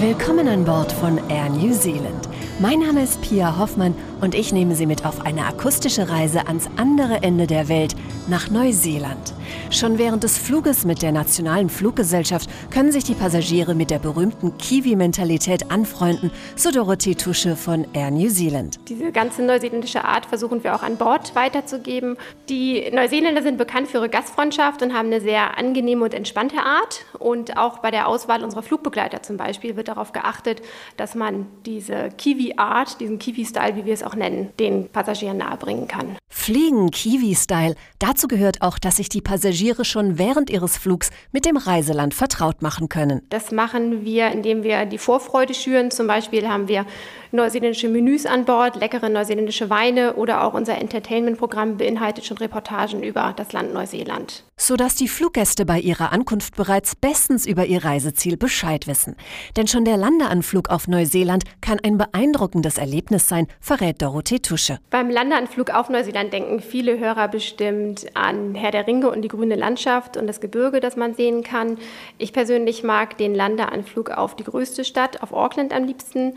Willkommen an Bord von Air New Zealand. Mein Name ist Pia Hoffmann und ich nehme Sie mit auf eine akustische Reise ans andere Ende der Welt, nach Neuseeland. Schon während des Fluges mit der nationalen Fluggesellschaft können sich die Passagiere mit der berühmten Kiwi-Mentalität anfreunden, so Dorothee Tusche von Air New Zealand. Diese ganze neuseeländische Art versuchen wir auch an Bord weiterzugeben. Die Neuseeländer sind bekannt für ihre Gastfreundschaft und haben eine sehr angenehme und entspannte Art. Und auch bei der Auswahl unserer Flugbegleiter zum Beispiel wird darauf geachtet, dass man diese Kiwi-Art, diesen Kiwi-Style, wie wir es auch nennen, den Passagieren nahebringen kann. Fliegen Kiwi-Style. Dazu gehört auch, dass sich die Passagiere schon während ihres Flugs mit dem Reiseland vertraut machen können. Das machen wir, indem wir die Vorfreude schüren. Zum Beispiel haben wir neuseeländische Menüs an Bord, leckere neuseeländische Weine oder auch unser Entertainment-Programm beinhaltet schon Reportagen über das Land Neuseeland. Sodass die Fluggäste bei ihrer Ankunft bereits bestens über ihr Reiseziel Bescheid wissen. Denn schon der Landeanflug auf Neuseeland kann ein beeindruckendes Erlebnis sein, verrät Dorothee Tusche. Beim Landeanflug auf Neuseeland denken viele Hörer bestimmt an Herr der Ringe und die grüne Landschaft und das Gebirge, das man sehen kann. Ich persönlich mag den Landeanflug auf die größte Stadt, auf Auckland am liebsten.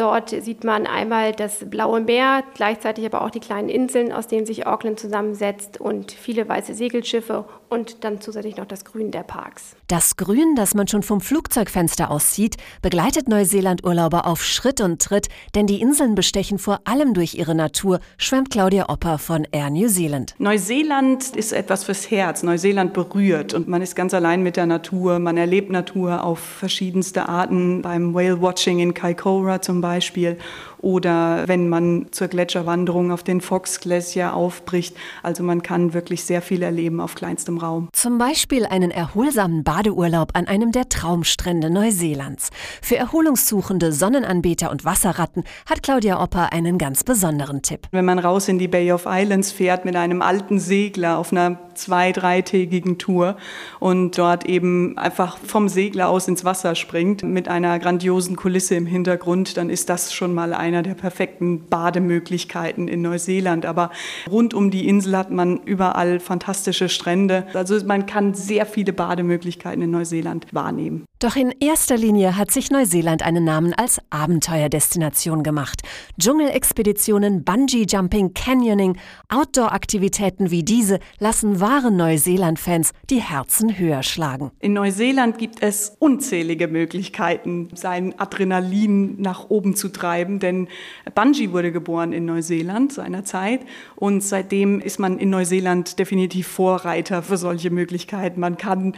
Dort sieht man einmal das blaue Meer, gleichzeitig aber auch die kleinen Inseln, aus denen sich Auckland zusammensetzt und viele weiße Segelschiffe und dann zusätzlich noch das Grün der Parks. Das Grün, das man schon vom Flugzeugfenster aus sieht, begleitet Neuseeland-Urlauber auf Schritt und Tritt, denn die Inseln bestechen vor allem durch ihre Natur, schwärmt Claudia Opper von Air New Zealand. Neuseeland ist etwas fürs Herz. Neuseeland berührt und man ist ganz allein mit der Natur. Man erlebt Natur auf verschiedenste Arten, beim Whale-Watching in Kaikoura zum Beispiel Beispiel oder wenn man zur Gletscherwanderung auf den Fox Glacier aufbricht. Also man kann wirklich sehr viel erleben auf kleinstem Raum. Zum Beispiel einen erholsamen Badeurlaub an einem der Traumstrände Neuseelands. Für Erholungssuchende, Sonnenanbeter und Wasserratten hat Claudia Opper einen ganz besonderen Tipp. Wenn man raus in die Bay of Islands fährt mit einem alten Segler auf einer zwei-, dreitägigen Tour und dort eben einfach vom Segler aus ins Wasser springt mit einer grandiosen Kulisse im Hintergrund, dann ist das schon mal einer der perfekten Bademöglichkeiten in Neuseeland. Aber rund um die Insel hat man überall fantastische Strände. Also man kann sehr viele Bademöglichkeiten in Neuseeland wahrnehmen. Doch in erster Linie hat sich Neuseeland einen Namen als Abenteuerdestination gemacht. Dschungelexpeditionen, Bungee-Jumping, Canyoning, Outdoor-Aktivitäten wie diese lassen wahren Neuseeland-Fans die Herzen höher schlagen. In Neuseeland gibt es unzählige Möglichkeiten, sein Adrenalin nach oben zu treiben, denn Bungee wurde geboren in Neuseeland seinerzeit und seitdem ist man in Neuseeland definitiv Vorreiter für solche Möglichkeiten. Man kann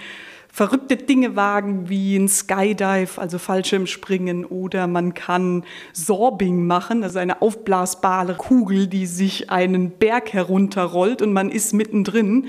verrückte Dinge wagen wie ein Skydive, also Fallschirmspringen oder man kann Sorbing machen, also eine aufblasbare Kugel, die sich einen Berg herunterrollt und man ist mittendrin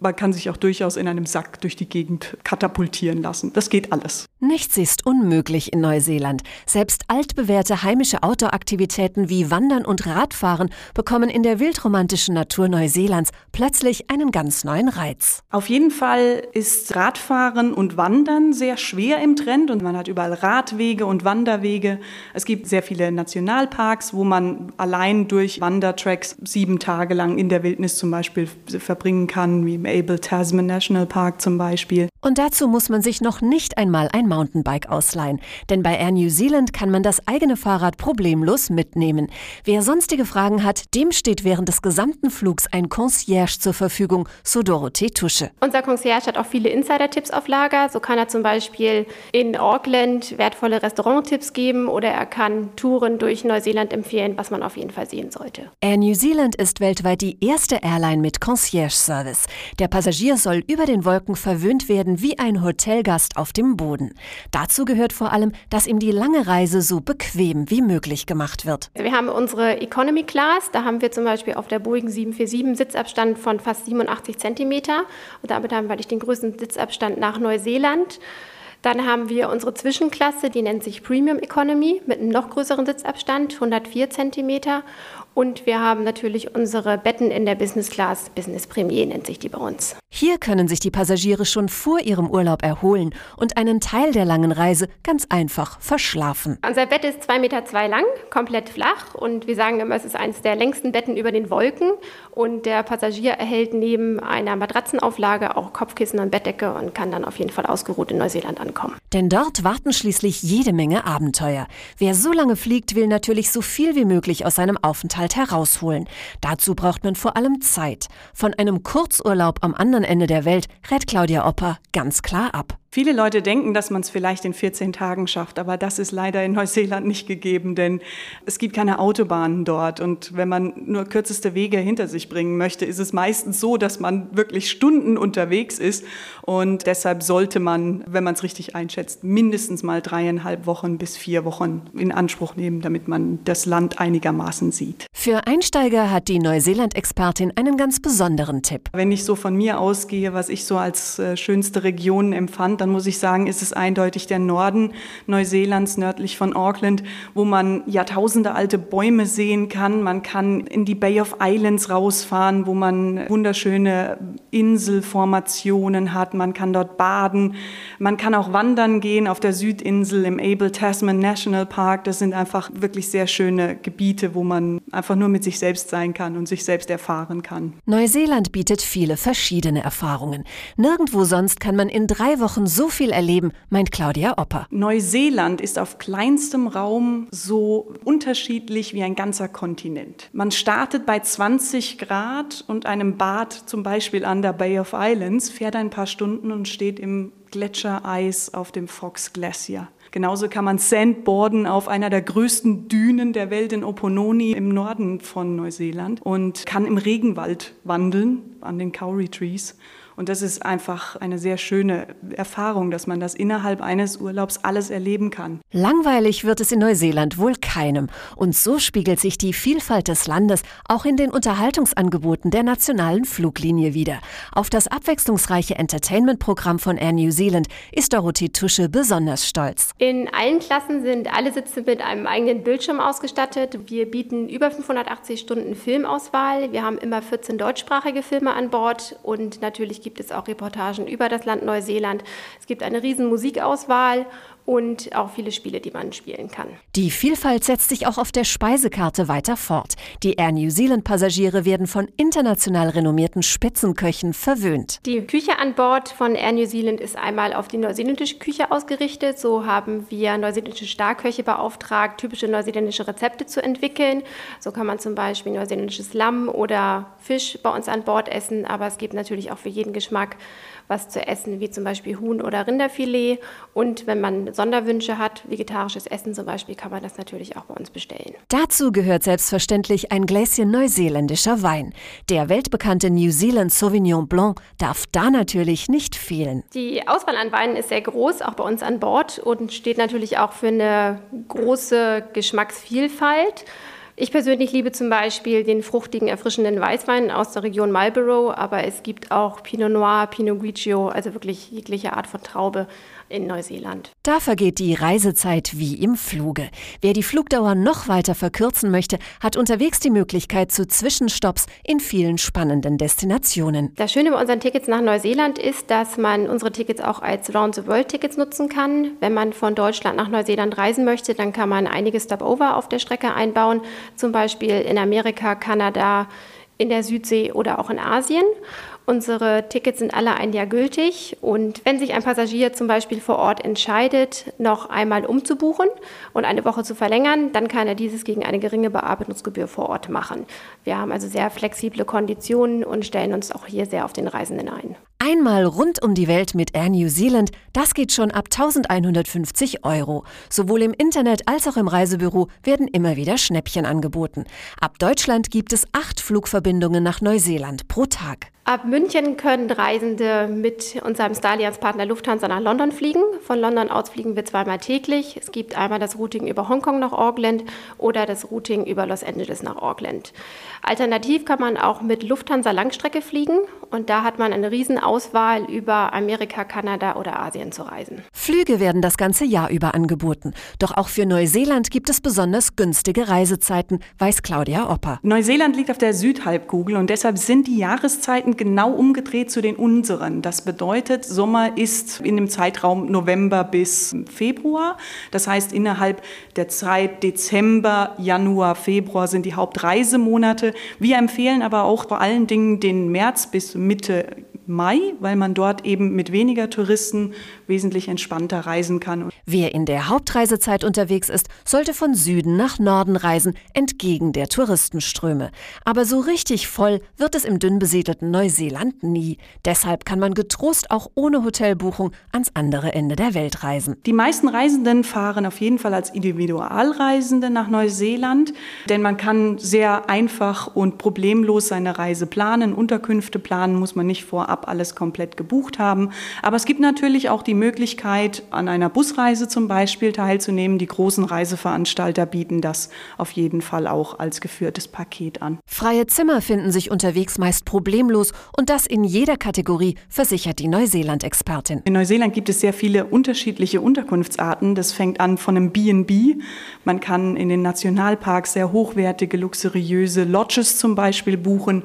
man kann sich auch durchaus in einem Sack durch die Gegend katapultieren lassen. Das geht alles. Nichts ist unmöglich in Neuseeland. Selbst altbewährte heimische Outdoor-Aktivitäten wie Wandern und Radfahren bekommen in der wildromantischen Natur Neuseelands plötzlich einen ganz neuen Reiz. Auf jeden Fall ist Radfahren und Wandern sehr schwer im Trend und man hat überall Radwege und Wanderwege. Es gibt sehr viele Nationalparks, wo man allein durch Wandertracks sieben Tage lang in der Wildnis zum Beispiel verbringen kann, wie Abel Tasman National Park zum Beispiel. Und dazu muss man sich noch nicht einmal ein Mountainbike ausleihen. Denn bei Air New Zealand kann man das eigene Fahrrad problemlos mitnehmen. Wer sonstige Fragen hat, dem steht während des gesamten Flugs ein Concierge zur Verfügung, so Dorothee Tusche. Unser Concierge hat auch viele Insider-Tipps auf Lager. So kann er zum Beispiel in Auckland wertvolle Restauranttipps geben oder er kann Touren durch Neuseeland empfehlen, was man auf jeden Fall sehen sollte. Air New Zealand ist weltweit die erste Airline mit Concierge-Service. Der Passagier soll über den Wolken verwöhnt werden wie ein Hotelgast auf dem Boden. Dazu gehört vor allem, dass ihm die lange Reise so bequem wie möglich gemacht wird. Wir haben unsere Economy Class, da haben wir zum Beispiel auf der Boeing 747 Sitzabstand von fast 87 Zentimeter und damit haben wir den größten Sitzabstand nach Neuseeland. Dann haben wir unsere Zwischenklasse, die nennt sich Premium Economy mit einem noch größeren Sitzabstand, 104 Zentimeter. Und wir haben natürlich unsere Betten in der Business Class. Business Premier nennt sich die bei uns. Hier können sich die Passagiere schon vor ihrem Urlaub erholen und einen Teil der langen Reise ganz einfach verschlafen. Unser Bett ist 2,2 Meter zwei lang, komplett flach und wir sagen immer, es ist eines der längsten Betten über den Wolken und der Passagier erhält neben einer Matratzenauflage auch Kopfkissen und Bettdecke und kann dann auf jeden Fall ausgeruht in Neuseeland ankommen. Denn dort warten schließlich jede Menge Abenteuer. Wer so lange fliegt, will natürlich so viel wie möglich aus seinem Aufenthalt herausholen. Dazu braucht man vor allem Zeit. Von einem Kurzurlaub am anderen Ende der Welt rät Claudia Opper ganz klar ab. Viele Leute denken, dass man es vielleicht in 14 Tagen schafft, aber das ist leider in Neuseeland nicht gegeben, denn es gibt keine Autobahnen dort. Und wenn man nur kürzeste Wege hinter sich bringen möchte, ist es meistens so, dass man wirklich Stunden unterwegs ist. Und deshalb sollte man, wenn man es richtig einschätzt, mindestens mal dreieinhalb Wochen bis vier Wochen in Anspruch nehmen, damit man das Land einigermaßen sieht. Für Einsteiger hat die Neuseeland-Expertin einen ganz besonderen Tipp. Wenn ich so von mir ausgehe, was ich so als äh, schönste Region empfand, dann muss ich sagen, ist es eindeutig der Norden Neuseelands, nördlich von Auckland, wo man Jahrtausende alte Bäume sehen kann. Man kann in die Bay of Islands rausfahren, wo man wunderschöne Inselformationen hat. Man kann dort baden. Man kann auch wandern gehen auf der Südinsel im Abel Tasman National Park. Das sind einfach wirklich sehr schöne Gebiete, wo man einfach nur mit sich selbst sein kann und sich selbst erfahren kann. Neuseeland bietet viele verschiedene Erfahrungen. Nirgendwo sonst kann man in drei Wochen so viel erleben, meint Claudia Opper. Neuseeland ist auf kleinstem Raum so unterschiedlich wie ein ganzer Kontinent. Man startet bei 20 Grad und einem Bad zum Beispiel an der Bay of Islands, fährt ein paar Stunden und steht im Gletschereis auf dem Fox Glacier. Genauso kann man Sandboarden auf einer der größten Dünen der Welt in Opononi im Norden von Neuseeland und kann im Regenwald wandeln an den Kauri Trees. Und das ist einfach eine sehr schöne Erfahrung, dass man das innerhalb eines Urlaubs alles erleben kann. Langweilig wird es in Neuseeland wohl keinem. Und so spiegelt sich die Vielfalt des Landes auch in den Unterhaltungsangeboten der nationalen Fluglinie wieder. Auf das abwechslungsreiche Entertainment-Programm von Air New Zealand ist Dorothee Tusche besonders stolz. In allen Klassen sind alle Sitze mit einem eigenen Bildschirm ausgestattet. Wir bieten über 580 Stunden Filmauswahl. Wir haben immer 14 deutschsprachige Filme an Bord und natürlich gibt es auch Reportagen über das Land Neuseeland. Es gibt eine riesen Musikauswahl und auch viele Spiele, die man spielen kann. Die Vielfalt setzt sich auch auf der Speisekarte weiter fort. Die Air New Zealand Passagiere werden von international renommierten Spitzenköchen verwöhnt. Die Küche an Bord von Air New Zealand ist einmal auf die neuseeländische Küche ausgerichtet. So haben wir neuseeländische Starköche beauftragt, typische neuseeländische Rezepte zu entwickeln. So kann man zum Beispiel neuseeländisches Lamm oder Fisch bei uns an Bord essen, aber es gibt natürlich auch für jeden Geschmack was zu essen, wie zum Beispiel Huhn- oder Rinderfilet. Und wenn man Sonderwünsche hat, vegetarisches Essen zum Beispiel, kann man das natürlich auch bei uns bestellen. Dazu gehört selbstverständlich ein Gläschen neuseeländischer Wein. Der weltbekannte New Zealand Sauvignon Blanc darf da natürlich nicht fehlen. Die Auswahl an Weinen ist sehr groß, auch bei uns an Bord und steht natürlich auch für eine große Geschmacksvielfalt. Ich persönlich liebe zum Beispiel den fruchtigen, erfrischenden Weißwein aus der Region Marlborough, aber es gibt auch Pinot Noir, Pinot Grigio, also wirklich jegliche Art von Traube in Neuseeland. Da vergeht die Reisezeit wie im Fluge. Wer die Flugdauer noch weiter verkürzen möchte, hat unterwegs die Möglichkeit zu Zwischenstopps in vielen spannenden Destinationen. Das Schöne bei unseren Tickets nach Neuseeland ist, dass man unsere Tickets auch als Round-the-World-Tickets nutzen kann. Wenn man von Deutschland nach Neuseeland reisen möchte, dann kann man einige Stopover auf der Strecke einbauen, zum Beispiel in Amerika, Kanada, in der Südsee oder auch in Asien. Unsere Tickets sind alle ein Jahr gültig und wenn sich ein Passagier zum Beispiel vor Ort entscheidet, noch einmal umzubuchen und eine Woche zu verlängern, dann kann er dieses gegen eine geringe Bearbeitungsgebühr vor Ort machen. Wir haben also sehr flexible Konditionen und stellen uns auch hier sehr auf den Reisenden ein. Einmal rund um die Welt mit Air New Zealand, das geht schon ab 1150 Euro. Sowohl im Internet als auch im Reisebüro werden immer wieder Schnäppchen angeboten. Ab Deutschland gibt es acht Flugverbindungen nach Neuseeland pro Tag. Ab München können Reisende mit unserem Starlines-Partner Lufthansa nach London fliegen. Von London aus fliegen wir zweimal täglich. Es gibt einmal das Routing über Hongkong nach Auckland oder das Routing über Los Angeles nach Auckland. Alternativ kann man auch mit Lufthansa Langstrecke fliegen und da hat man eine riesen Auswahl Auswahl, über Amerika, Kanada oder Asien zu reisen. Flüge werden das ganze Jahr über angeboten. Doch auch für Neuseeland gibt es besonders günstige Reisezeiten, weiß Claudia Opper. Neuseeland liegt auf der Südhalbkugel und deshalb sind die Jahreszeiten genau umgedreht zu den unseren. Das bedeutet, Sommer ist in dem Zeitraum November bis Februar. Das heißt, innerhalb der Zeit Dezember, Januar, Februar sind die Hauptreisemonate. Wir empfehlen aber auch vor allen Dingen den März bis Mitte Mai, weil man dort eben mit weniger Touristen wesentlich entspannter reisen kann. Wer in der Hauptreisezeit unterwegs ist, sollte von Süden nach Norden reisen, entgegen der Touristenströme. Aber so richtig voll wird es im dünn besiedelten Neuseeland nie. Deshalb kann man getrost auch ohne Hotelbuchung ans andere Ende der Welt reisen. Die meisten Reisenden fahren auf jeden Fall als Individualreisende nach Neuseeland, denn man kann sehr einfach und problemlos seine Reise planen. Unterkünfte planen muss man nicht vorab alles komplett gebucht haben. Aber es gibt natürlich auch die Möglichkeit, an einer Busreise zum Beispiel teilzunehmen. Die großen Reiseveranstalter bieten das auf jeden Fall auch als geführtes Paket an. Freie Zimmer finden sich unterwegs meist problemlos und das in jeder Kategorie, versichert die Neuseeland-Expertin. In Neuseeland gibt es sehr viele unterschiedliche Unterkunftsarten. Das fängt an von einem B&B. Man kann in den Nationalparks sehr hochwertige, luxuriöse Lodges zum Beispiel buchen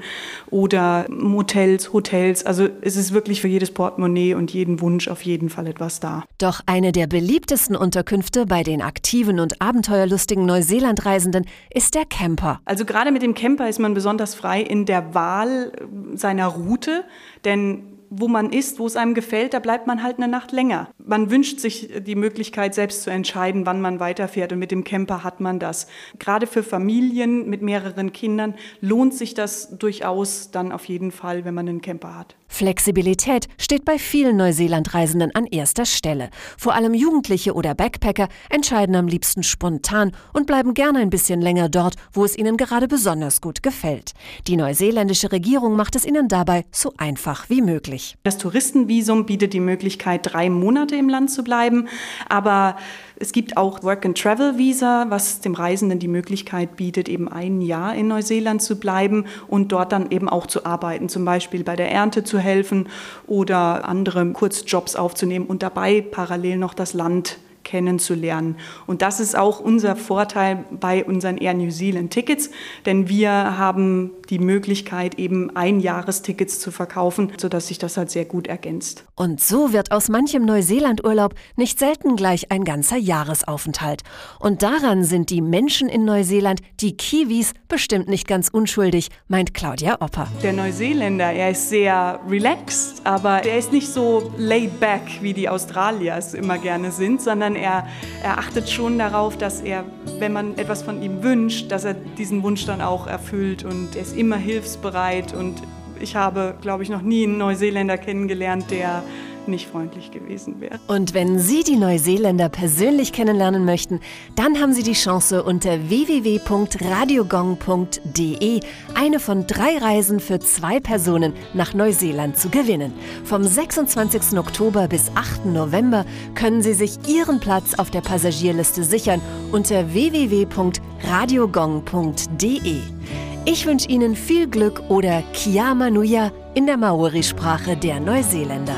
oder Motels, Hotels. Also es ist wirklich für jedes Portemonnaie und jeden Wunsch auf jeden Fall Fall etwas da. Doch eine der beliebtesten Unterkünfte bei den aktiven und abenteuerlustigen Neuseelandreisenden ist der Camper. Also gerade mit dem Camper ist man besonders frei in der Wahl seiner Route, denn wo man ist, wo es einem gefällt, da bleibt man halt eine Nacht länger. Man wünscht sich die Möglichkeit, selbst zu entscheiden, wann man weiterfährt. Und mit dem Camper hat man das. Gerade für Familien mit mehreren Kindern lohnt sich das durchaus dann auf jeden Fall, wenn man einen Camper hat. Flexibilität steht bei vielen Neuseelandreisenden an erster Stelle. Vor allem Jugendliche oder Backpacker entscheiden am liebsten spontan und bleiben gerne ein bisschen länger dort, wo es ihnen gerade besonders gut gefällt. Die neuseeländische Regierung macht es ihnen dabei so einfach wie möglich. Das Touristenvisum bietet die Möglichkeit, drei Monate im Land zu bleiben, aber es gibt auch Work-and-Travel-Visa, was dem Reisenden die Möglichkeit bietet, eben ein Jahr in Neuseeland zu bleiben und dort dann eben auch zu arbeiten, zum Beispiel bei der Ernte zu helfen oder andere Kurzjobs aufzunehmen und dabei parallel noch das Land kennenzulernen. Und das ist auch unser Vorteil bei unseren Air New Zealand Tickets, denn wir haben die Möglichkeit, eben Einjahrestickets zu verkaufen, sodass sich das halt sehr gut ergänzt. Und so wird aus manchem Neuseeland-Urlaub nicht selten gleich ein ganzer Jahresaufenthalt. Und daran sind die Menschen in Neuseeland, die Kiwis, bestimmt nicht ganz unschuldig, meint Claudia Opper. Der Neuseeländer, er ist sehr relaxed, aber er ist nicht so laid back, wie die Australier es immer gerne sind, sondern er, er achtet schon darauf, dass er, wenn man etwas von ihm wünscht, dass er diesen Wunsch dann auch erfüllt und er ist immer hilfsbereit. Und ich habe, glaube ich, noch nie einen Neuseeländer kennengelernt, der nicht freundlich gewesen wäre. Und wenn Sie die Neuseeländer persönlich kennenlernen möchten, dann haben Sie die Chance unter www.radiogong.de eine von drei Reisen für zwei Personen nach Neuseeland zu gewinnen. Vom 26. Oktober bis 8. November können Sie sich Ihren Platz auf der Passagierliste sichern unter www.radiogong.de. Ich wünsche Ihnen viel Glück oder Kia Manuya in der Maori-Sprache der Neuseeländer.